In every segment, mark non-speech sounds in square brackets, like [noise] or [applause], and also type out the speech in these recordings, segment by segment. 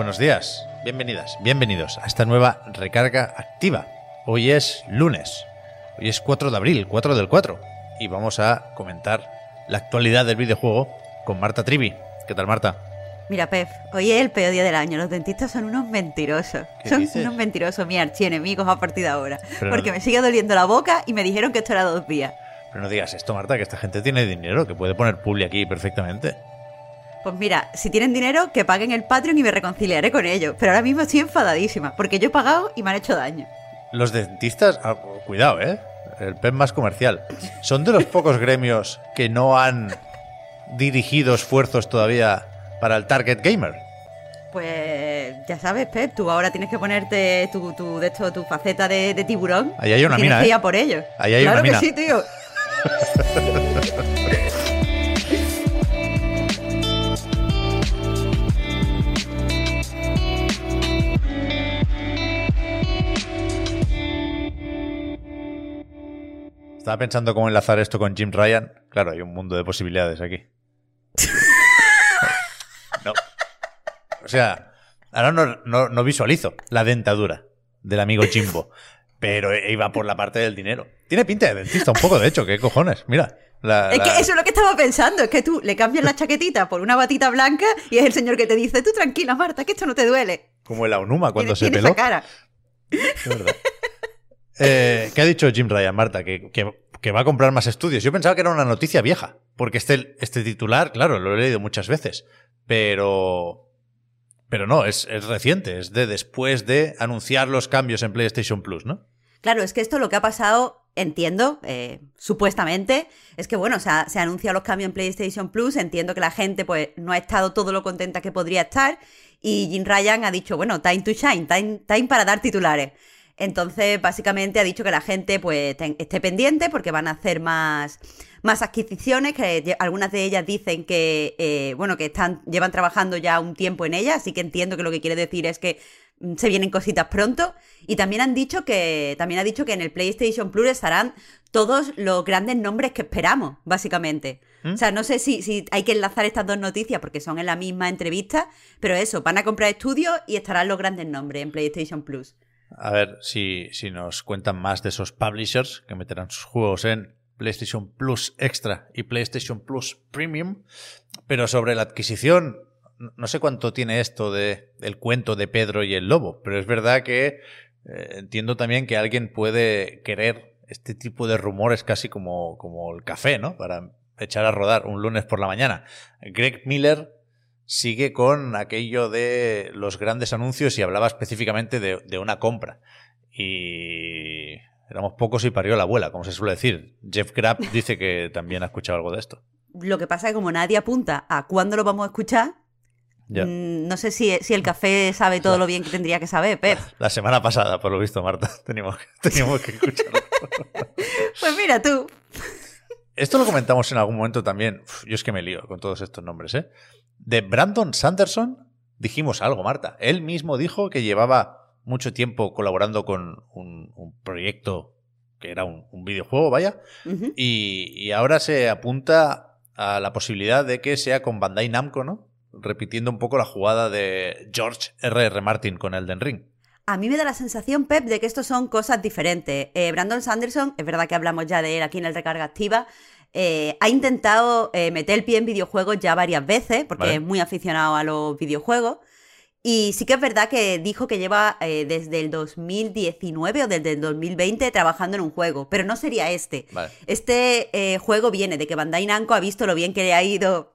Buenos días, bienvenidas, bienvenidos a esta nueva recarga activa. Hoy es lunes, hoy es 4 de abril, 4 del 4, y vamos a comentar la actualidad del videojuego con Marta Trivi. ¿Qué tal, Marta? Mira, Pep, hoy es el peor día del año. Los dentistas son unos mentirosos. ¿Qué Son dices? unos mentirosos, mis archienemigos a partir de ahora. Pero porque no- me sigue doliendo la boca y me dijeron que esto era dos días. Pero no digas esto, Marta, que esta gente tiene dinero, que puede poner publi aquí perfectamente. Pues mira, si tienen dinero, que paguen el Patreon y me reconciliaré con ellos. Pero ahora mismo estoy enfadadísima, porque yo he pagado y me han hecho daño. Los dentistas, ah, cuidado, ¿eh? El PEN más comercial. Son de los pocos gremios que no han dirigido esfuerzos todavía para el target gamer. Pues ya sabes, Pep, tú ahora tienes que ponerte tu, tu, de esto, tu faceta de, de tiburón. Ahí hay una y tienes mina, que ir ¿eh? a por ellos. Ahí hay claro una mina. que sí, tío. Estaba pensando cómo enlazar esto con Jim Ryan. Claro, hay un mundo de posibilidades aquí. [laughs] No. O sea, ahora no, no- no visualizo la dentadura del amigo Jimbo, pero iba por la parte del dinero. Tiene pinta de dentista un poco, de hecho, ¿qué cojones? Mira. la- Es la- que eso es lo que estaba pensando, es que tú le cambias la chaquetita por una batita blanca y es el señor que te dice, tú tranquila, Marta, que esto no te duele. Como el Aonuma cuando se peló. esa cara. Es verdad. Eh, ¿Qué ha dicho Jim Ryan, Marta? Que, va a comprar más estudios. Yo pensaba que era una noticia vieja, porque este, este titular, claro, lo he leído muchas veces, pero... Pero no, es, reciente, es de después de anunciar los cambios en PlayStation Plus, ¿no? Claro, es que esto lo que ha pasado, entiendo, eh, supuestamente, es que bueno, se ha, se ha anunciado los cambios en PlayStation Plus, entiendo que la gente pues no ha estado todo lo contenta que podría estar y Jim Ryan ha dicho, bueno, time to shine, time, time para dar titulares. Entonces, básicamente ha dicho que la gente pues ten- esté pendiente porque van a hacer más, más adquisiciones, que algunas de ellas dicen que, eh, bueno, que están, llevan trabajando ya un tiempo en ellas, así que entiendo que lo que quiere decir es que mm, se vienen cositas pronto. Y también han dicho que, también ha dicho que en el PlayStation Plus estarán todos los grandes nombres que esperamos, básicamente. O sea, no sé si, si hay que enlazar estas dos noticias porque son en la misma entrevista, pero eso, van a comprar estudios y estarán los grandes nombres en PlayStation Plus. A ver si, si nos cuentan más de esos publishers que meterán sus juegos en PlayStation Plus Extra y PlayStation Plus Premium. Pero sobre la adquisición, no- sé cuánto tiene esto de el cuento de Pedro y el lobo, pero es verdad que eh, entiendo también que alguien puede querer este tipo de rumores casi como, como el café, ¿no? Para echar a rodar un lunes por la mañana. Greg Miller sigue con aquello de los grandes anuncios y hablaba específicamente de, de una compra. Y éramos pocos y parió la abuela, como se suele decir. Jeff Grapp [laughs] dice que también ha escuchado algo de esto. Lo que pasa es que como nadie apunta a cuándo lo vamos a escuchar, Ya. mm, no sé si, si el café [laughs] sabe todo lo bien que tendría que saber, Pep. [laughs] La semana pasada, por lo visto, Marta, teníamos, teníamos que escucharlo. Pues mira tú. Esto lo comentamos en algún momento también. Uf, yo es que me lío con todos estos nombres, ¿eh? De Brandon Sanderson dijimos algo, Marta. Él mismo dijo que llevaba mucho tiempo colaborando con un, un proyecto que era un, un videojuego, vaya, y, y ahora se apunta a la posibilidad de que sea con Bandai Namco, ¿no? Repitiendo un poco la jugada de George R.R. Martin con Elden Ring. A mí me da la sensación, Pep, de que estos son cosas diferentes. Eh, Brandon Sanderson, es verdad que hablamos ya de él aquí en el Recarga Activa, eh, ha intentado eh, meter el pie en videojuegos ya varias veces, porque Vale. es muy aficionado a los videojuegos. Y sí que es verdad que dijo que lleva eh, desde el 2019 o desde el 2020 trabajando en un juego, pero no sería este. Vale. Este juego viene de que Bandai Namco ha visto lo bien que le ha ido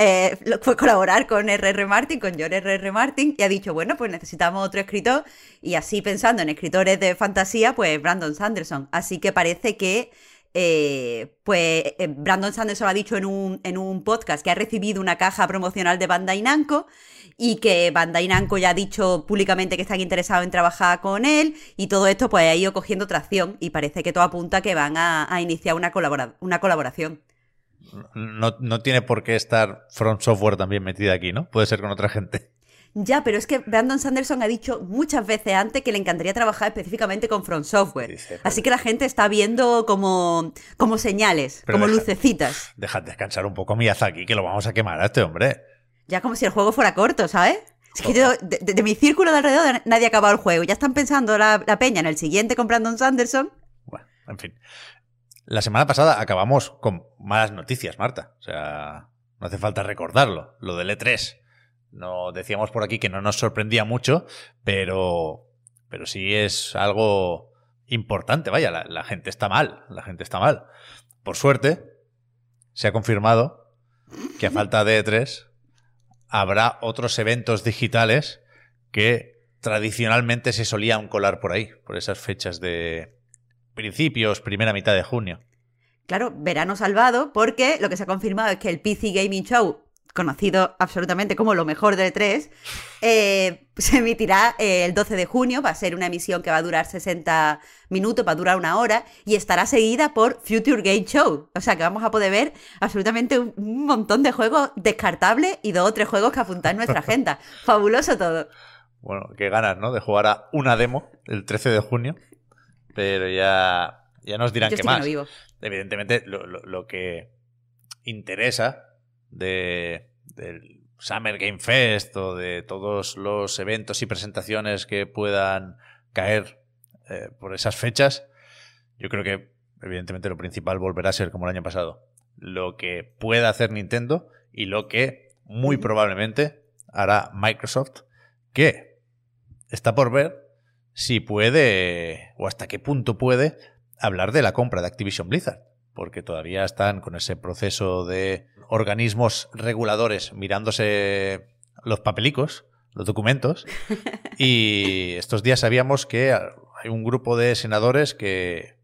eh, fue colaborar con R.R. Martin, con George R.R. Martin, y ha dicho, bueno, pues necesitamos otro escritor, y así pensando en escritores de fantasía, pues Brandon Sanderson. Así que parece que eh, pues eh, Brandon Sanderson ha dicho en un, en un podcast que ha recibido una caja promocional de Bandai Namco y que Bandai Namco ya ha dicho públicamente que están interesados en trabajar con él y todo esto pues ha ido cogiendo tracción y parece que todo apunta que van a, iniciar una, una colaboración. No, no tiene por qué estar Front Software también metida aquí, ¿no? Puede ser con otra gente. Ya, pero es que Brandon Sanderson ha dicho muchas veces antes que le encantaría trabajar específicamente con Front Software. Así que la gente está viendo como, como señales, Pero como deja- lucecitas. Dejad descansar un poco a Miyazaki, que lo vamos a quemar a este hombre. Ya como si el juego fuera corto, ¿sabes? Es que yo, de, de- de mi círculo de alrededor, nadie ha acabado el juego. Ya están pensando la, la peña en el siguiente con Brandon Sanderson. Bueno, en fin. La semana pasada acabamos con malas noticias, Marta. O sea, no hace falta recordarlo. Lo del E3. No decíamos por aquí que no nos sorprendía mucho, pero, pero sí es algo importante. Vaya, la, gente está mal. La gente está mal. Por suerte, se ha confirmado que a falta de E3 habrá otros eventos digitales que tradicionalmente se solían colar por ahí, por esas fechas de principios, primera mitad de junio. Claro, verano salvado, porque lo que se ha confirmado es que el PC Gaming Show, conocido absolutamente como lo mejor de E3, eh, se emitirá eh, el 12 de junio. Va a ser una emisión que va a durar 60 minutos, va a durar una hora, y estará seguida por Future Game Show. O sea que vamos a poder ver absolutamente un, montón de juegos descartables y dos o tres juegos que apuntar en nuestra agenda. [laughs] Fabuloso todo. Bueno, qué ganas, ¿no? De jugar a una demo el 13 de junio. Pero ya, ya nos dirán Yo qué que más. no vivo. Evidentemente, lo, lo- lo que interesa de, del Summer Game Fest o de todos los eventos y presentaciones que puedan caer eh, por esas fechas, yo creo que evidentemente lo principal volverá a ser como el año pasado. Lo que pueda hacer Nintendo y lo que muy probablemente hará Microsoft, que está por ver si puede o hasta qué punto puede hablar de la compra de Activision Blizzard, porque todavía están con ese proceso de organismos reguladores mirándose los papelicos, los documentos, [laughs] y estos días sabíamos que hay un grupo de senadores que,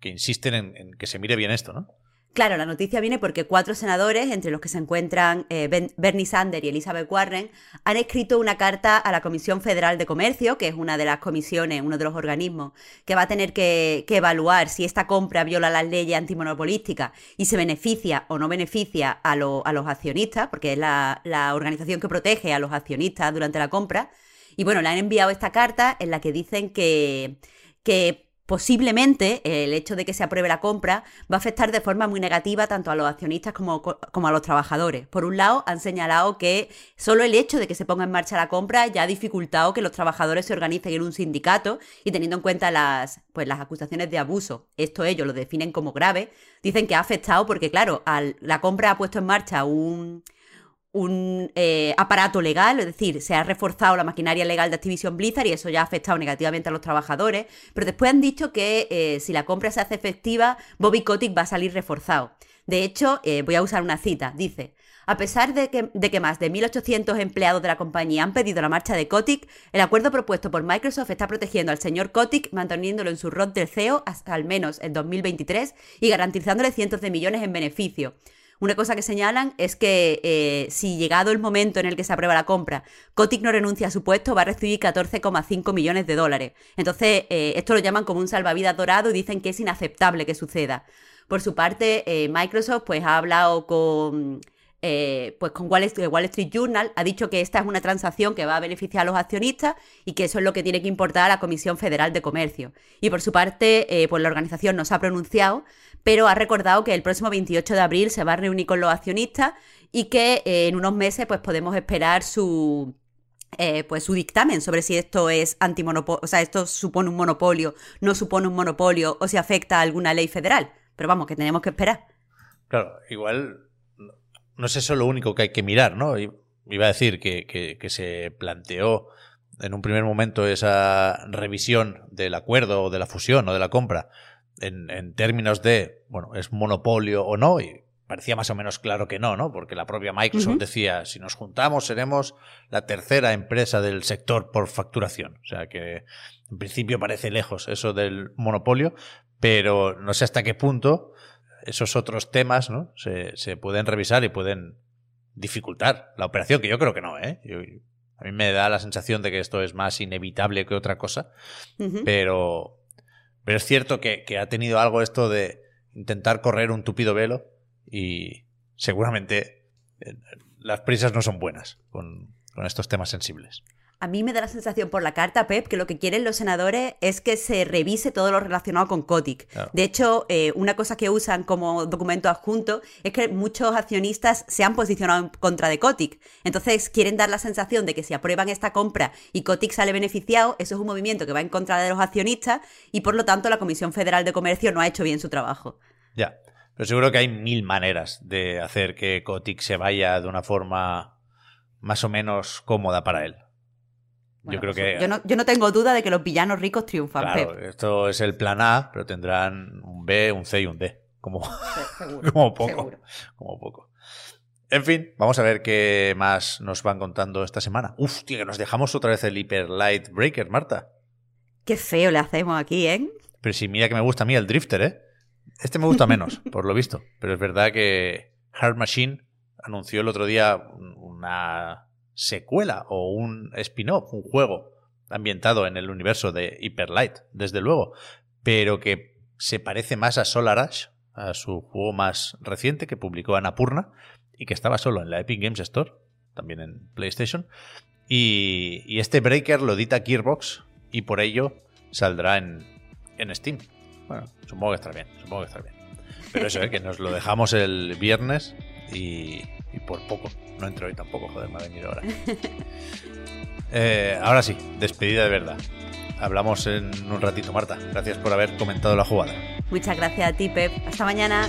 que insisten en, en que se mire bien esto, ¿no? Claro, la noticia viene porque cuatro senadores, entre los que se encuentran eh, Bernie Sanders y Elizabeth Warren, han escrito una carta a la Comisión Federal de Comercio, que es una de las comisiones, uno de los organismos, que va a tener que, evaluar si esta compra viola las leyes antimonopolísticas y se beneficia o no beneficia a los accionistas, porque es la, la organización que protege a los accionistas durante la compra. Y bueno, le han enviado esta carta en la que dicen que, que posiblemente el hecho de que se apruebe la compra va a afectar de forma muy negativa tanto a los accionistas como, a los trabajadores. Por un lado, han señalado que solo el hecho de que se ponga en marcha la compra ya ha dificultado que los trabajadores se organicen en un sindicato y teniendo en cuenta las, pues, las acusaciones de abuso, esto ellos lo definen como grave, dicen que ha afectado porque, claro, la compra ha puesto en marcha un un eh, aparato legal, es decir, se ha reforzado la maquinaria legal de Activision Blizzard y eso ya ha afectado negativamente a los trabajadores, pero después han dicho que eh, si la compra se hace efectiva, Bobby Kotick va a salir reforzado. De hecho, eh, voy a usar una cita, dice, a pesar de que, más de 1.800 empleados de la compañía han pedido la marcha de Kotick, el acuerdo propuesto por Microsoft está protegiendo al señor Kotick, manteniéndolo en su rol de CEO hasta al menos el 2023 y garantizándole cientos de millones en beneficio. Una cosa que señalan es que eh, si llegado el momento en el que se aprueba la compra, Kotick no renuncia a su puesto, va a recibir 14,5 millones de dólares. Entonces, eh, esto lo llaman como un salvavidas dorado y dicen que es inaceptable que suceda. Por su parte, eh, Microsoft pues, ha hablado con, eh, pues con Wall Street, Journal, ha dicho que esta es una transacción que va a beneficiar a los accionistas y que eso es lo que tiene que importar a la Comisión Federal de Comercio. Y por su parte, pues la organización no se ha pronunciado, pero ha recordado que el próximo 28 de abril se va a reunir con los accionistas y que eh, en unos meses pues podemos esperar su eh, pues su dictamen sobre si esto es antimonopolio, o sea, esto supone un monopolio, no supone un monopolio o si afecta a alguna ley federal. Pero vamos, que tenemos que esperar. Claro, igual no- es eso lo único que hay que mirar, ¿no? Iba a decir que- que se planteó en un primer momento esa revisión del acuerdo o de la fusión o de la compra en, en términos de, bueno, ¿es monopolio o no? Y parecía más o menos claro que no, ¿no? Porque la propia Microsoft decía, si nos juntamos seremos la tercera empresa del sector por facturación. O sea que en principio parece lejos eso del monopolio, pero no sé hasta qué punto esos otros temas ¿no? se, se pueden revisar y pueden dificultar la operación, que yo creo que no, ¿eh? Yo- a mí me da la sensación de que esto es más inevitable que otra cosa, pero, pero es cierto que, que ha tenido algo esto de intentar correr un tupido velo y seguramente eh, las prisas no son buenas con, con estos temas sensibles. A mí me da la sensación por la carta, Pep, que lo que quieren los senadores es que se revise todo lo relacionado con Kotick. Claro. De hecho, eh, una cosa que usan como documento adjunto es que muchos accionistas se han posicionado en contra de Kotick. Entonces, quieren dar la sensación de que si aprueban esta compra y Kotick sale beneficiado, eso es un movimiento que va en contra de los accionistas y por lo tanto la Comisión Federal de Comercio no ha hecho bien su trabajo. Ya, pero seguro que hay mil maneras de hacer que Kotick se vaya de una forma más o menos cómoda para él. Bueno, yo creo pues, que... Yo no, yo no tengo duda de que los villanos ricos triunfan, Claro, Pep. esto es el plan A, pero tendrán un B, un C y un D. Como, [laughs] Seguro, como poco. seguro. Como poco. En fin, vamos a ver qué más nos van contando esta semana. Uf, tío, que nos dejamos otra vez el Hyper Light Breaker, Marta. Qué feo le hacemos aquí, ¿eh? Pero si mira que me gusta a mí el Drifter, ¿eh? Este me gusta menos, [laughs] por lo visto. Pero es verdad que Hard Machine anunció el otro día un- una secuela o un spin-off, un juego ambientado en el universo de Hyper Light, desde luego, pero que se parece más a Solar Ash, a su juego más reciente que publicó Annapurna y que estaba solo en la Epic Games Store, también en PlayStation. Y, y este Breaker lo edita Gearbox y por ello saldrá en, en Steam. Bueno, supongo que estará bien, supongo que estará bien. Pero eso, ¿eh? que nos lo dejamos el viernes y, y por poco. No entro hoy tampoco, joder, me ha venido ahora. [laughs] Eh, ahora sí, despedida de verdad. Hablamos en un ratito, Marta. Gracias por haber comentado la jugada. Muchas gracias a ti, Pep. Hasta mañana.